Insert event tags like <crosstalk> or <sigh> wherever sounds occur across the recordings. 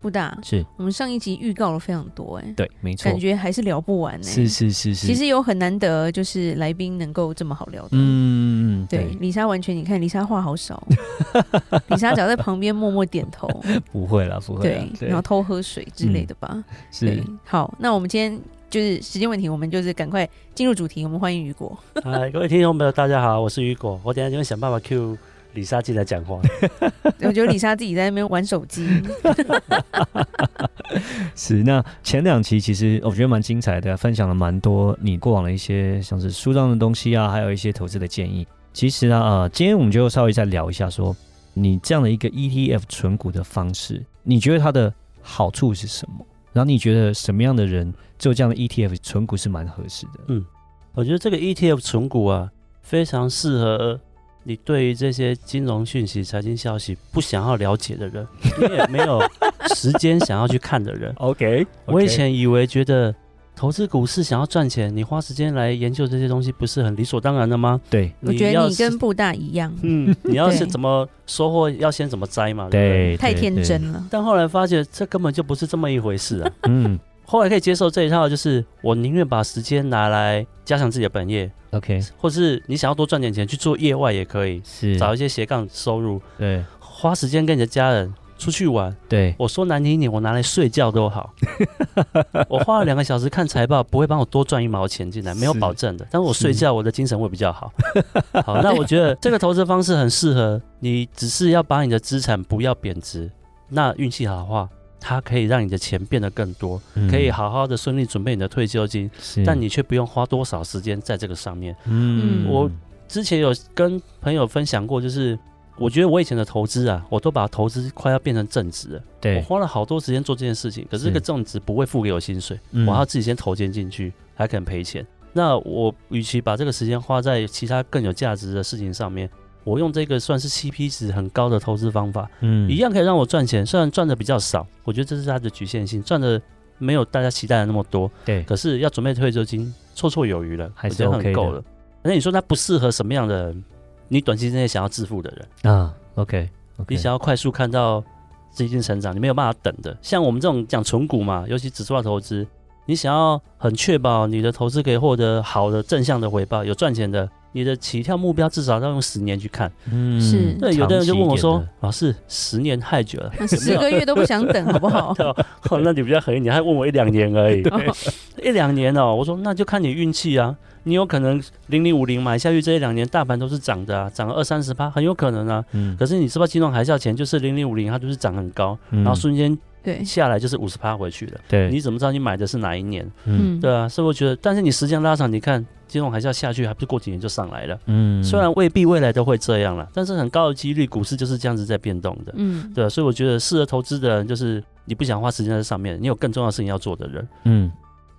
布大是我们上一集预告了非常多哎、欸，对，没错，感觉还是聊不完呢、欸。是是是是，其实有很难得，就是来宾能够这么好聊的。嗯，对，对里莎完全，你看李莎话好少，<laughs> 李莎只要在旁边默默点头，<laughs> 不会了，不会对，对，然后偷喝水之类的吧。嗯、是，好，那我们今天就是时间问题，我们就是赶快进入主题。我们欢迎雨果。嗨，<laughs> 各位听众朋友，大家好，我是雨果。我等下就会想办法 Q。里莎进来讲话，<laughs> 我觉得李莎自己在那边玩手机。<laughs> 是，那前两期其实我觉得蛮精彩的，分享了蛮多你过往的一些像是书上的东西啊，还有一些投资的建议。其实啊，呃，今天我们就稍微再聊一下说，说你这样的一个 ETF 存股的方式，你觉得它的好处是什么？然后你觉得什么样的人做这样的 ETF 存股是蛮合适的？嗯，我觉得这个 ETF 存股啊，非常适合。你对于这些金融讯息、财经消息不想要了解的人，<laughs> 你也没有时间想要去看的人。okay, OK，我以前以为觉得投资股市想要赚钱，你花时间来研究这些东西不是很理所当然的吗？对，我觉得你跟布大一样。嗯，<laughs> 你要是怎么收获，要先怎么摘嘛。对，对，太天真了。但后来发觉这根本就不是这么一回事啊。嗯。后来可以接受这一套，就是我宁愿把时间拿来加强自己的本业，OK，或是你想要多赚点钱去做业外也可以，是。找一些斜杠收入，对，花时间跟你的家人出去玩，对，我说难听一点，我拿来睡觉都好，<laughs> 我花了两个小时看财报，不会帮我多赚一毛钱进来，没有保证的，但是我睡觉我的精神会比较好。<laughs> 好，那我觉得这个投资方式很适合你，只是要把你的资产不要贬值，那运气好的话。它可以让你的钱变得更多，嗯、可以好好的顺利准备你的退休金，但你却不用花多少时间在这个上面。嗯，我之前有跟朋友分享过，就是我觉得我以前的投资啊，我都把投资快要变成正职了。对，我花了好多时间做这件事情，可是这个正职不会付给我薪水，我要自己先投钱进去，还可能赔钱。那我与其把这个时间花在其他更有价值的事情上面。我用这个算是 CP 值很高的投资方法，嗯，一样可以让我赚钱，虽然赚的比较少，我觉得这是它的局限性，赚的没有大家期待的那么多，对。可是要准备退休金，绰绰有余了，还是很够了。那你说它不适合什么样的人？你短期之内想要致富的人啊，OK，你想要快速看到资金成长，你没有办法等的。像我们这种讲纯股嘛，尤其指数化投资，你想要很确保你的投资可以获得好的正向的回报，有赚钱的。你的起跳目标至少要用十年去看，嗯，是。对，有的人就问我说：“老师，十年太久了，十个月都不想等，好不好？” <laughs> 哦，那你比较狠一点，还问我一两年而已，一两年哦。我说那就看你运气啊，你有可能零零五零买下去，这一两年大盘都是涨的啊，涨了二三十趴，很有可能啊。嗯。可是你知道金融海啸前就是零零五零，它就是涨很高，然后瞬间。对，下来就是五十趴回去了。对，你怎么知道你买的是哪一年？嗯，对啊，所以我觉得，但是你时间拉长，你看金融还是要下去，还不是过几年就上来了？嗯，虽然未必未来都会这样了，但是很高的几率，股市就是这样子在变动的。嗯，对啊，所以我觉得适合投资的人，就是你不想花时间在上面，你有更重要的事情要做的人。嗯，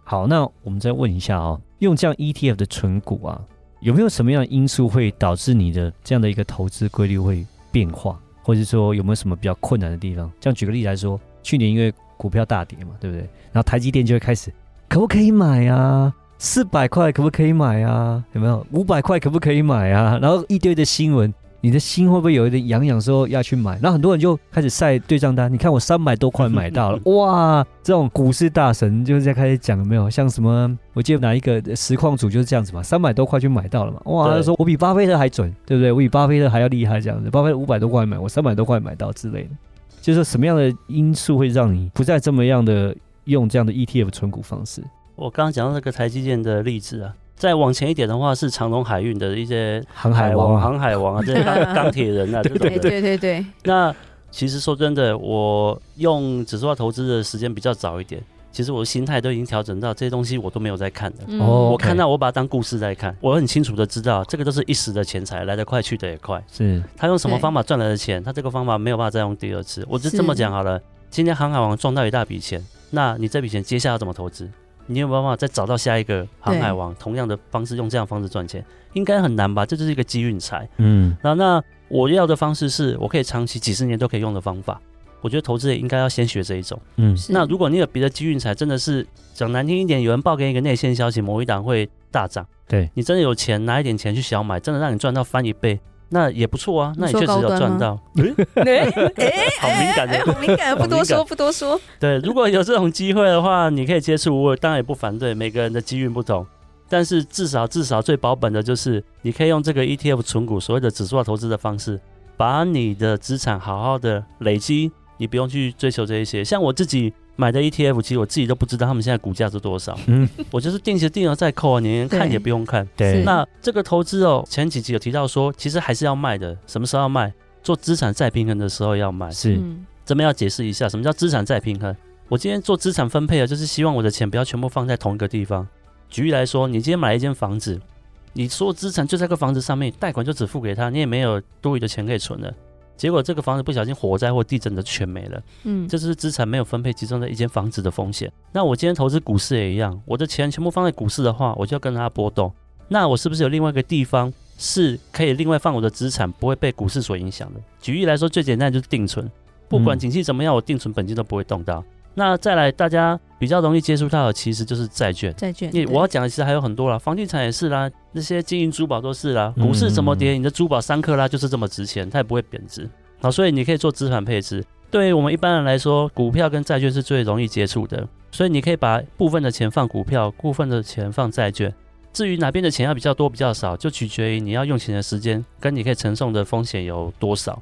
好，那我们再问一下啊、哦，用这样 ETF 的存股啊，有没有什么样的因素会导致你的这样的一个投资规律会变化，或者说有没有什么比较困难的地方？这样举个例子来说。去年因为股票大跌嘛，对不对？然后台积电就会开始，可不可以买啊？四百块可不可以买啊？有没有五百块可不可以买啊？然后一堆的新闻，你的心会不会有一点痒痒，说要去买？然后很多人就开始晒对账单，你看我三百多块买到了，<laughs> 哇！这种股市大神就是在开始讲，有没有？像什么？我记得哪一个实况组就是这样子嘛，三百多块就买到了嘛，哇！他说我比巴菲特还准，对不对？我比巴菲特还要厉害，这样子，巴菲特五百多块买，我三百多块买到之类的。就是什么样的因素会让你不再这么样的用这样的 ETF 存股方式？我刚刚讲到那个台积电的例子啊，再往前一点的话是长隆海运的一些航海王、啊、航海王啊，这些钢 <laughs> 钢铁人啊，对对对对对。那其实说真的，我用指数化投资的时间比较早一点。其实我的心态都已经调整到这些东西我都没有在看的。哦、嗯，我看到我把它当故事在看，我很清楚的知道这个都是一时的钱财，来得快去得也快。是他用什么方法赚来的钱，他这个方法没有办法再用第二次。我就这么讲好了，今天航海王赚到一大笔钱，那你这笔钱接下来要怎么投资？你有没有办法再找到下一个航海王，同样的方式用这样的方式赚钱？应该很难吧？这就是一个机运财。嗯，然后那我要的方式是我可以长期几十年都可以用的方法。我觉得投资人应该要先学这一种。嗯，那如果你有别的机运财，真的是讲难听一点，有人报给你一个内线消息，某一档会大涨，对你真的有钱拿一点钱去小买，真的让你赚到翻一倍，那也不错啊。那你确实有赚到。<laughs> 哎哎，<laughs> 好敏感的，好敏感，不多说，不多说。<laughs> 对，如果有这种机会的话，你可以接触，我当然也不反对。每个人的机运不同，但是至少至少最保本的就是，你可以用这个 ETF 存股，所谓的指数化投资的方式，把你的资产好好的累积。你不用去追求这一些，像我自己买的 ETF，其实我自己都不知道他们现在股价是多少。嗯，<laughs> 我就是定期定额再扣啊，你连看也不用看。对，那这个投资哦，前几集有提到说，其实还是要卖的。什么时候要卖？做资产再平衡的时候要卖。是，这边要解释一下，什么叫资产再平衡？我今天做资产分配啊，就是希望我的钱不要全部放在同一个地方。举例来说，你今天买了一间房子，你所有资产就在个房子上面，贷款就只付给他，你也没有多余的钱可以存了。结果这个房子不小心火灾或地震的全没了，嗯，这就是资产没有分配集中在一间房子的风险。那我今天投资股市也一样，我的钱全部放在股市的话，我就要跟它波动。那我是不是有另外一个地方是可以另外放我的资产，不会被股市所影响的？举例来说，最简单就是定存，不管景气怎么样，我定存本金都不会动到。那再来，大家比较容易接触到的其实就是债券。债券，因为我要讲的其实还有很多啦，房地产也是啦，那些金银珠宝都是啦。股市怎么跌，你的珠宝三克拉就是这么值钱，它也不会贬值。好，所以你可以做资产配置。对于我们一般人来说，股票跟债券是最容易接触的，所以你可以把部分的钱放股票，部分的钱放债券。至于哪边的钱要比较多、比较少，就取决于你要用钱的时间跟你可以承受的风险有多少。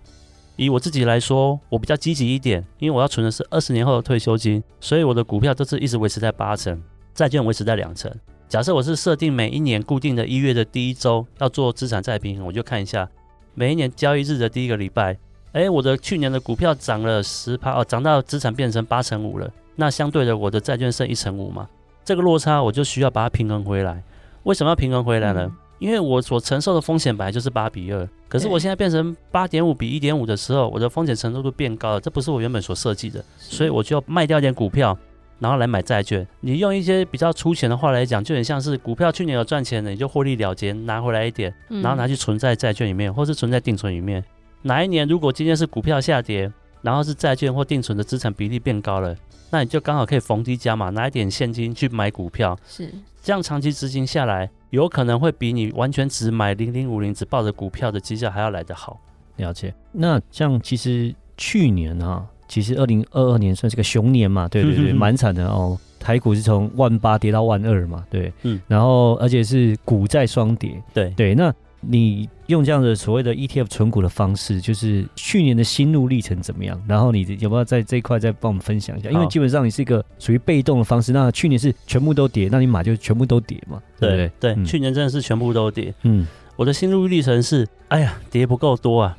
以我自己来说，我比较积极一点，因为我要存的是二十年后的退休金，所以我的股票都是一直维持在八成，债券维持在两成。假设我是设定每一年固定的一月的第一周要做资产再平衡，我就看一下每一年交易日的第一个礼拜，哎，我的去年的股票涨了十趴哦，涨到资产变成八成五了，那相对的我的债券剩一成五嘛，这个落差我就需要把它平衡回来。为什么要平衡回来呢？因为我所承受的风险本来就是八比二，可是我现在变成八点五比一点五的时候，我的风险承受度变高了，这不是我原本所设计的，所以我就要卖掉一点股票，然后来买债券。你用一些比较粗浅的话来讲，就很像是股票去年有赚钱的，你就获利了结，拿回来一点，然后拿去存在债券里面，或是存在定存里面。哪一年如果今天是股票下跌，然后是债券或定存的资产比例变高了，那你就刚好可以逢低加码，拿一点现金去买股票。是。这样长期执行下来，有可能会比你完全只买零零五零，只抱着股票的绩效还要来得好。了解。那像其实去年啊，其实二零二二年算是个熊年嘛，对对对，蛮惨的哦。台股是从万八跌到万二嘛，对，嗯，然后而且是股债双跌，对对，那。你用这样的所谓的 ETF 存股的方式，就是去年的心路历程怎么样？然后你有没有在这一块再帮我们分享一下？因为基本上你是一个属于被动的方式。那去年是全部都跌，那你买就全部都跌嘛？对对对，对嗯、去年真的是全部都跌。嗯，我的心路历程是，哎呀，跌不够多啊，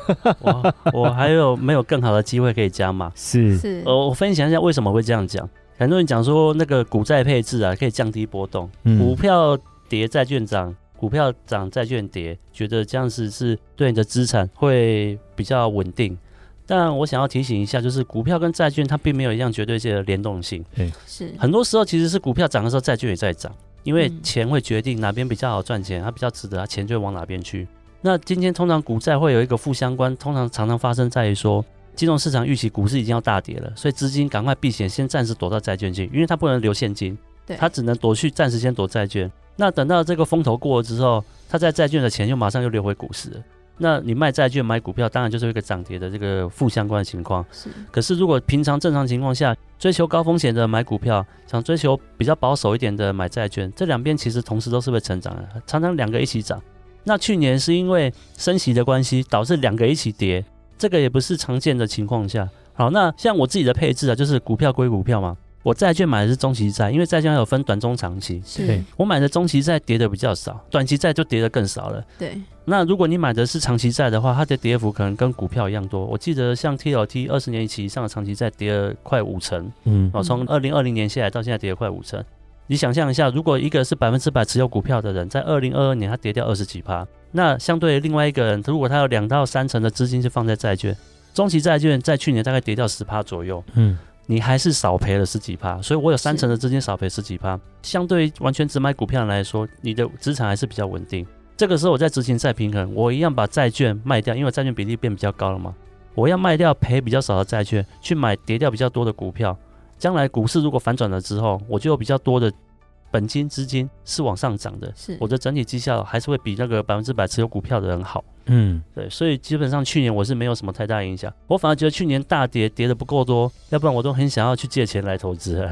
<laughs> 我我还有没有更好的机会可以加码？是是，呃，我分享一下为什么会这样讲。很多人讲说那个股债配置啊，可以降低波动，嗯、股票跌，债券涨。股票涨，债券跌，觉得这样子是对你的资产会比较稳定。但我想要提醒一下，就是股票跟债券它并没有一样绝对性的联动性。对，是很多时候其实是股票涨的时候，债券也在涨，因为钱会决定哪边比较好赚钱，它比较值得，它钱就会往哪边去。那今天通常股债会有一个负相关，通常常常发生在于说，金融市场预期股市已经要大跌了，所以资金赶快避险，先暂时躲到债券去，因为它不能留现金，对，它只能躲去暂时先躲债券。那等到这个风头过了之后，他在债券的钱又马上又流回股市了。那你卖债券买股票，当然就是一个涨跌的这个负相关的情况。是。可是如果平常正常情况下，追求高风险的买股票，想追求比较保守一点的买债券，这两边其实同时都是会成长的，常常两个一起涨。那去年是因为升息的关系，导致两个一起跌，这个也不是常见的情况下。好，那像我自己的配置啊，就是股票归股票嘛。我债券买的是中期债，因为债券还有分短、中、长期。是我买的中期债跌的比较少，短期债就跌的更少了。对。那如果你买的是长期债的话，它的跌幅可能跟股票一样多。我记得像 TLT 二十年期以上的长期债跌了快五成。嗯。哦，从二零二零年下来到现在跌了快五成。你想象一下，如果一个是百分之百持有股票的人，在二零二二年他跌掉二十几趴，那相对另外一个人，如果他有两到三成的资金是放在债券，中期债券在去年大概跌掉十趴左右。嗯。你还是少赔了十几趴。所以我有三成的资金少赔十几趴，相对完全只买股票来说，你的资产还是比较稳定。这个时候我在执行再平衡，我一样把债券卖掉，因为债券比例变比较高了嘛。我要卖掉赔比较少的债券，去买跌掉比较多的股票。将来股市如果反转了之后，我就有比较多的本金资金是往上涨的，是我的整体绩效还是会比那个百分之百持有股票的人好。嗯，对，所以基本上去年我是没有什么太大影响，我反而觉得去年大跌跌的不够多，要不然我都很想要去借钱来投资，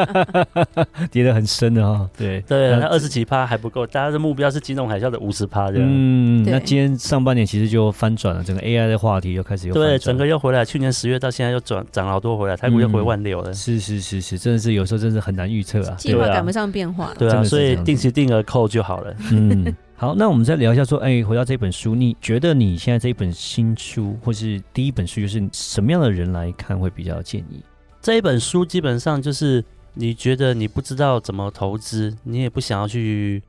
<laughs> <laughs> 跌得很深的哈。对对，那二十几趴还不够，大家的目标是金融海啸的五十趴这样。嗯，那今天上半年其实就翻转了，整个 AI 的话题又开始又对，整个又回来，去年十月到现在又转涨好多回来，台股又回万六了。是是是是，真的是有时候真的很难预测啊，计划赶不上变化。对啊，所以定期定额扣就好了。<laughs> 嗯。好，那我们再聊一下，说，哎，回到这本书，你觉得你现在这一本新书，或是第一本书，就是什么样的人来看会比较建议？这一本书基本上就是你觉得你不知道怎么投资，你也不想要去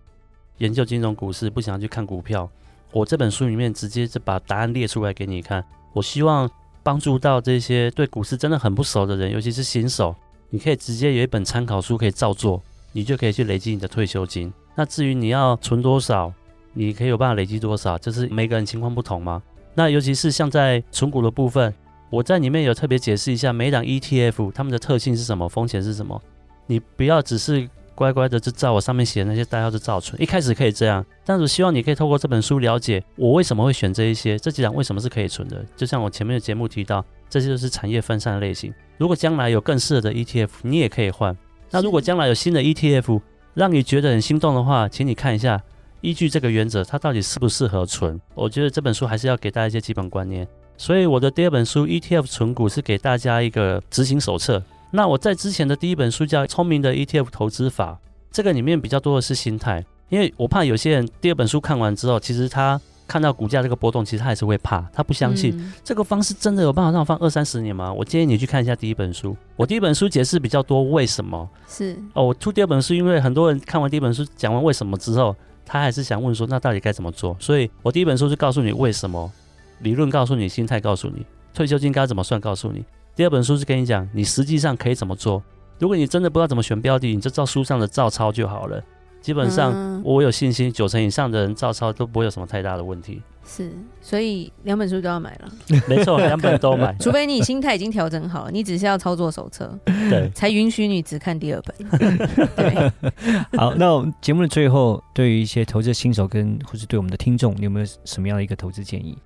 研究金融股市，不想要去看股票，我这本书里面直接就把答案列出来给你看。我希望帮助到这些对股市真的很不熟的人，尤其是新手，你可以直接有一本参考书可以照做，你就可以去累积你的退休金。那至于你要存多少？你可以有办法累积多少？就是每个人情况不同吗？那尤其是像在存股的部分，我在里面有特别解释一下每档 ETF 它们的特性是什么，风险是什么。你不要只是乖乖的就照我上面写的那些代号就照存。一开始可以这样，但是我希望你可以透过这本书了解我为什么会选这一些，这几档为什么是可以存的。就像我前面的节目提到，这些就是产业分散的类型。如果将来有更适合的 ETF，你也可以换。那如果将来有新的 ETF 让你觉得很心动的话，请你看一下。依据这个原则，它到底适不适合存？我觉得这本书还是要给大家一些基本观念。所以我的第二本书 ETF 存股是给大家一个执行手册。那我在之前的第一本书叫《聪明的 ETF 投资法》，这个里面比较多的是心态，因为我怕有些人第二本书看完之后，其实他看到股价这个波动，其实他还是会怕，他不相信、嗯、这个方式真的有办法让我放二三十年吗？我建议你去看一下第一本书。我第一本书解释比较多为什么是哦，我出第二本书，因为很多人看完第一本书讲完为什么之后。他还是想问说，那到底该怎么做？所以我第一本书是告诉你为什么，理论告诉你，心态告诉你，退休金该怎么算告诉你。第二本书是跟你讲，你实际上可以怎么做。如果你真的不知道怎么选标的，你就照书上的照抄就好了。基本上我有信心，九成以上的人照抄都不会有什么太大的问题。是，所以两本书都要买了。<laughs> 没错，两本都买。<laughs> 除非你心态已经调整好，你只是要操作手册，对，才允许你只看第二本。<laughs> 对。好，那我们节目的最后，对于一些投资新手跟或是对我们的听众，你有没有什么样的一个投资建议？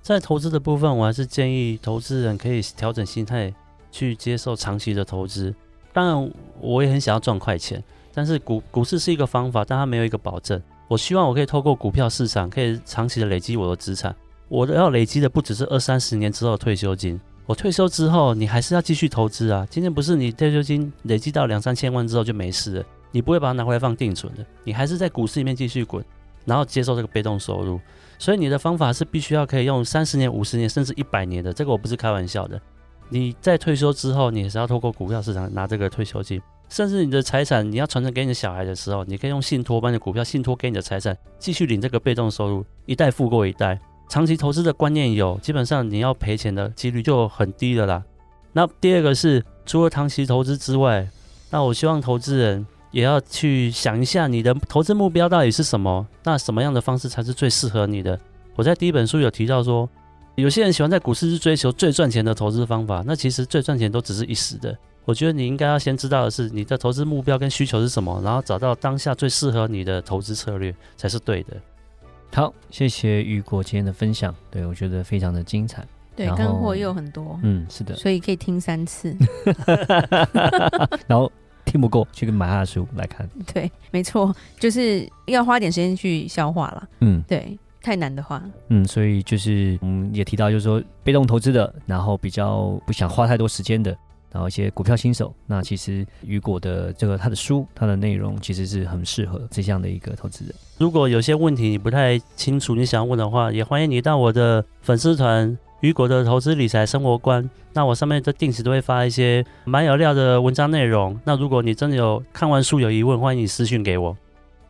在投资的部分，我还是建议投资人可以调整心态，去接受长期的投资。当然，我也很想要赚快钱，但是股股市是一个方法，但它没有一个保证。我希望我可以透过股票市场，可以长期的累积我的资产。我要累积的不只是二三十年之后的退休金。我退休之后，你还是要继续投资啊。今天不是你退休金累积到两三千万之后就没事了，你不会把它拿回来放定存的，你还是在股市里面继续滚，然后接受这个被动收入。所以你的方法是必须要可以用三十年、五十年甚至一百年的，这个我不是开玩笑的。你在退休之后，你也是要透过股票市场拿这个退休金。甚至你的财产你要传承给你的小孩的时候，你可以用信托把你的股票信托给你的财产，继续领这个被动收入，一代富过一代。长期投资的观念有，基本上你要赔钱的几率就很低了啦。那第二个是，除了长期投资之外，那我希望投资人也要去想一下，你的投资目标到底是什么？那什么样的方式才是最适合你的？我在第一本书有提到说，有些人喜欢在股市去追求最赚钱的投资方法，那其实最赚钱都只是一时的。我觉得你应该要先知道的是你的投资目标跟需求是什么，然后找到当下最适合你的投资策略才是对的。好，谢谢雨果今天的分享，对，我觉得非常的精彩，对，干货也有很多，嗯，是的，所以可以听三次 <laughs> <laughs> 然后听不够去买他的书来看，对，没错，就是要花点时间去消化了，嗯，对，太难的话，嗯，所以就是嗯也提到就是说被动投资的，然后比较不想花太多时间的。然后一些股票新手，那其实雨果的这个他的书，他的内容其实是很适合这样的一个投资人。如果有些问题你不太清楚，你想要问的话，也欢迎你到我的粉丝团雨果的投资理财生活观。那我上面都定时都会发一些蛮有料的文章内容。那如果你真的有看完书有疑问，欢迎你私讯给我。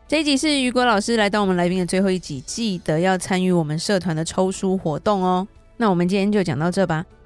这一集是雨果老师来到我们来宾的最后一集，记得要参与我们社团的抽书活动哦。那我们今天就讲到这吧。